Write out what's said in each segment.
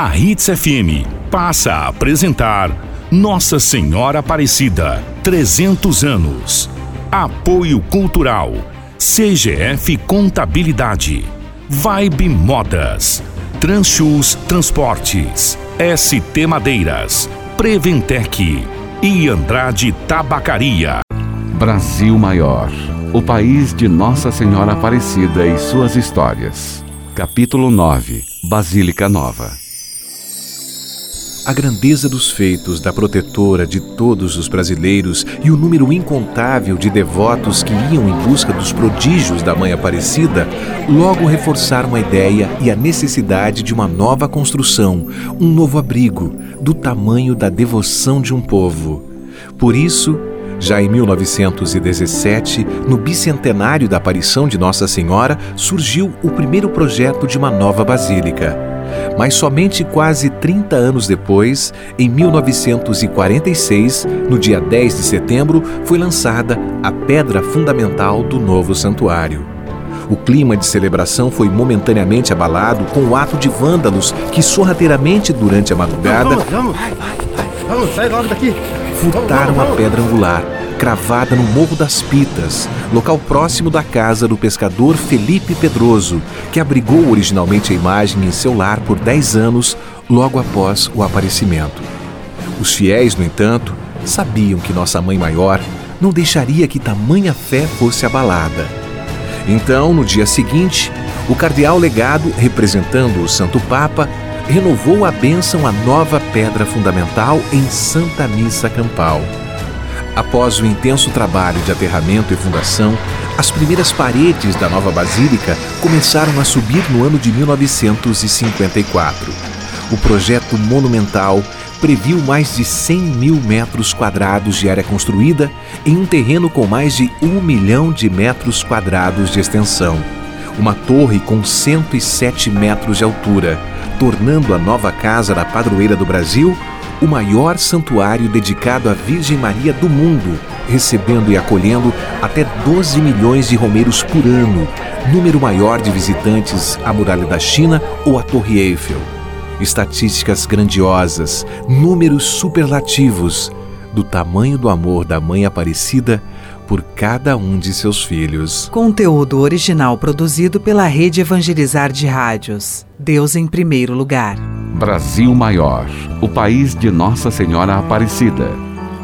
A Hits FM passa a apresentar Nossa Senhora Aparecida, 300 anos. Apoio Cultural, CGF Contabilidade, Vibe Modas, Transchus Transportes, ST Madeiras, Preventec e Andrade Tabacaria. Brasil Maior, o país de Nossa Senhora Aparecida e suas histórias. Capítulo 9 Basílica Nova a grandeza dos feitos da protetora de todos os brasileiros e o número incontável de devotos que iam em busca dos prodígios da Mãe Aparecida logo reforçaram a ideia e a necessidade de uma nova construção, um novo abrigo, do tamanho da devoção de um povo. Por isso, já em 1917, no bicentenário da aparição de Nossa Senhora, surgiu o primeiro projeto de uma nova basílica. Mas somente quase 30 anos depois, em 1946, no dia 10 de setembro, foi lançada a pedra fundamental do novo santuário. O clima de celebração foi momentaneamente abalado com o ato de vândalos que sorrateiramente durante a madrugada vamos, vamos, vamos, vamos sai logo daqui. furtaram a pedra angular cravada no Morro das Pitas, local próximo da casa do pescador Felipe Pedroso, que abrigou originalmente a imagem em seu lar por 10 anos, logo após o aparecimento. Os fiéis, no entanto, sabiam que Nossa Mãe Maior não deixaria que tamanha fé fosse abalada. Então, no dia seguinte, o cardeal legado, representando o Santo Papa, renovou a bênção à nova pedra fundamental em Santa Missa Campal. Após o intenso trabalho de aterramento e fundação, as primeiras paredes da nova basílica começaram a subir no ano de 1954. O projeto monumental previu mais de 100 mil metros quadrados de área construída em um terreno com mais de um milhão de metros quadrados de extensão. Uma torre com 107 metros de altura, tornando a nova casa da padroeira do Brasil o maior santuário dedicado à Virgem Maria do mundo, recebendo e acolhendo até 12 milhões de romeiros por ano, número maior de visitantes à Muralha da China ou à Torre Eiffel. Estatísticas grandiosas, números superlativos do tamanho do amor da Mãe Aparecida por cada um de seus filhos. Conteúdo original produzido pela Rede Evangelizar de Rádios. Deus em primeiro lugar. Brasil Maior, o país de Nossa Senhora Aparecida.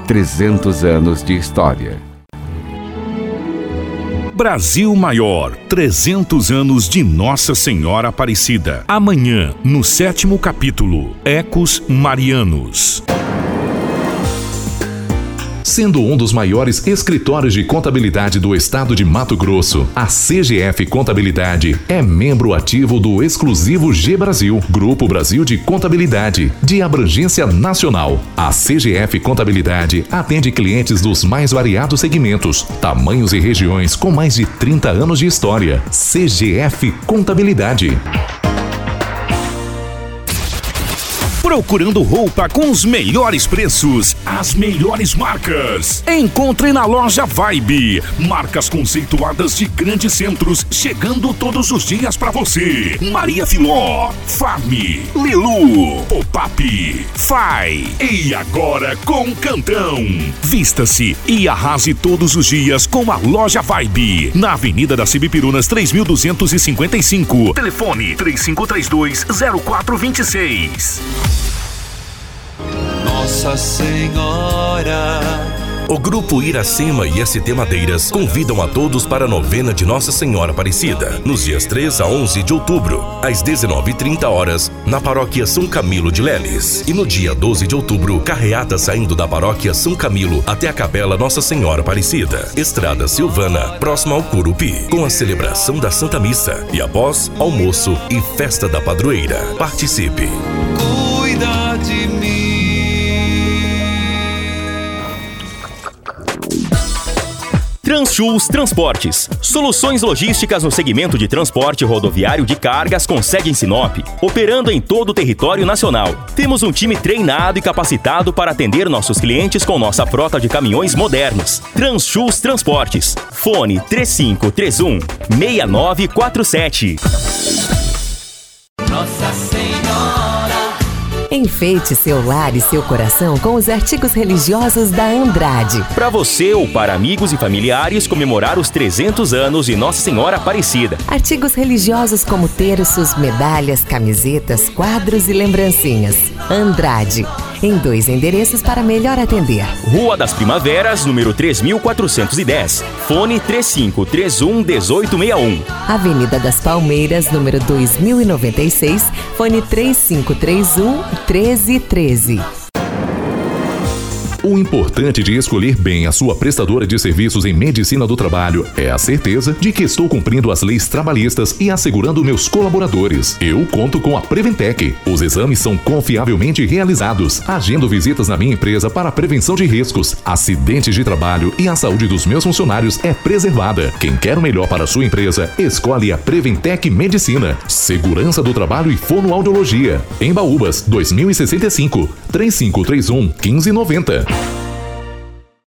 300 anos de história. Brasil Maior, 300 anos de Nossa Senhora Aparecida. Amanhã, no sétimo capítulo, Ecos Marianos. Sendo um dos maiores escritórios de contabilidade do estado de Mato Grosso, a CGF Contabilidade é membro ativo do exclusivo G Brasil, Grupo Brasil de Contabilidade, de abrangência nacional. A CGF Contabilidade atende clientes dos mais variados segmentos, tamanhos e regiões com mais de 30 anos de história. CGF Contabilidade. Procurando roupa com os melhores preços, as melhores marcas. Encontre na loja Vibe. Marcas conceituadas de grandes centros, chegando todos os dias para você. Maria Filó, Farm, Lilu, Pop-up, Fai. E agora com Cantão. Vista-se e arrase todos os dias com a loja Vibe. Na Avenida das Cibipirunas 3255. Telefone 3532 0426. Nossa Senhora. O Grupo Iracema e ST Madeiras convidam a todos para a novena de Nossa Senhora Aparecida, nos dias 3 a 11 de outubro, às 19h30 horas, na Paróquia São Camilo de Leles. E no dia 12 de outubro, carreata saindo da Paróquia São Camilo até a Capela Nossa Senhora Aparecida, Estrada Silvana, próxima ao Curupi, com a celebração da Santa Missa e após almoço e festa da padroeira. Participe! Transchus Transportes. Soluções logísticas no segmento de transporte rodoviário de cargas com sede em Sinop, operando em todo o território nacional. Temos um time treinado e capacitado para atender nossos clientes com nossa frota de caminhões modernos. Transchus Transportes. Fone 3531 6947. Nossa Senhora Enfeite seu lar e seu coração com os artigos religiosos da Andrade. Para você ou para amigos e familiares comemorar os 300 anos de Nossa Senhora Aparecida. Artigos religiosos como terços, medalhas, camisetas, quadros e lembrancinhas. Andrade. Em dois endereços para melhor atender. Rua das Primaveras, número 3410. Fone 3531 1861. Avenida das Palmeiras, número 2096. Fone 3531 1313. O importante de escolher bem a sua prestadora de serviços em medicina do trabalho é a certeza de que estou cumprindo as leis trabalhistas e assegurando meus colaboradores. Eu conto com a Preventec. Os exames são confiavelmente realizados. Agendo visitas na minha empresa para prevenção de riscos, acidentes de trabalho e a saúde dos meus funcionários é preservada. Quem quer o melhor para a sua empresa, escolhe a Preventec Medicina. Segurança do trabalho e fonoaudiologia. Em Baúbas, 2065, 3531 1590.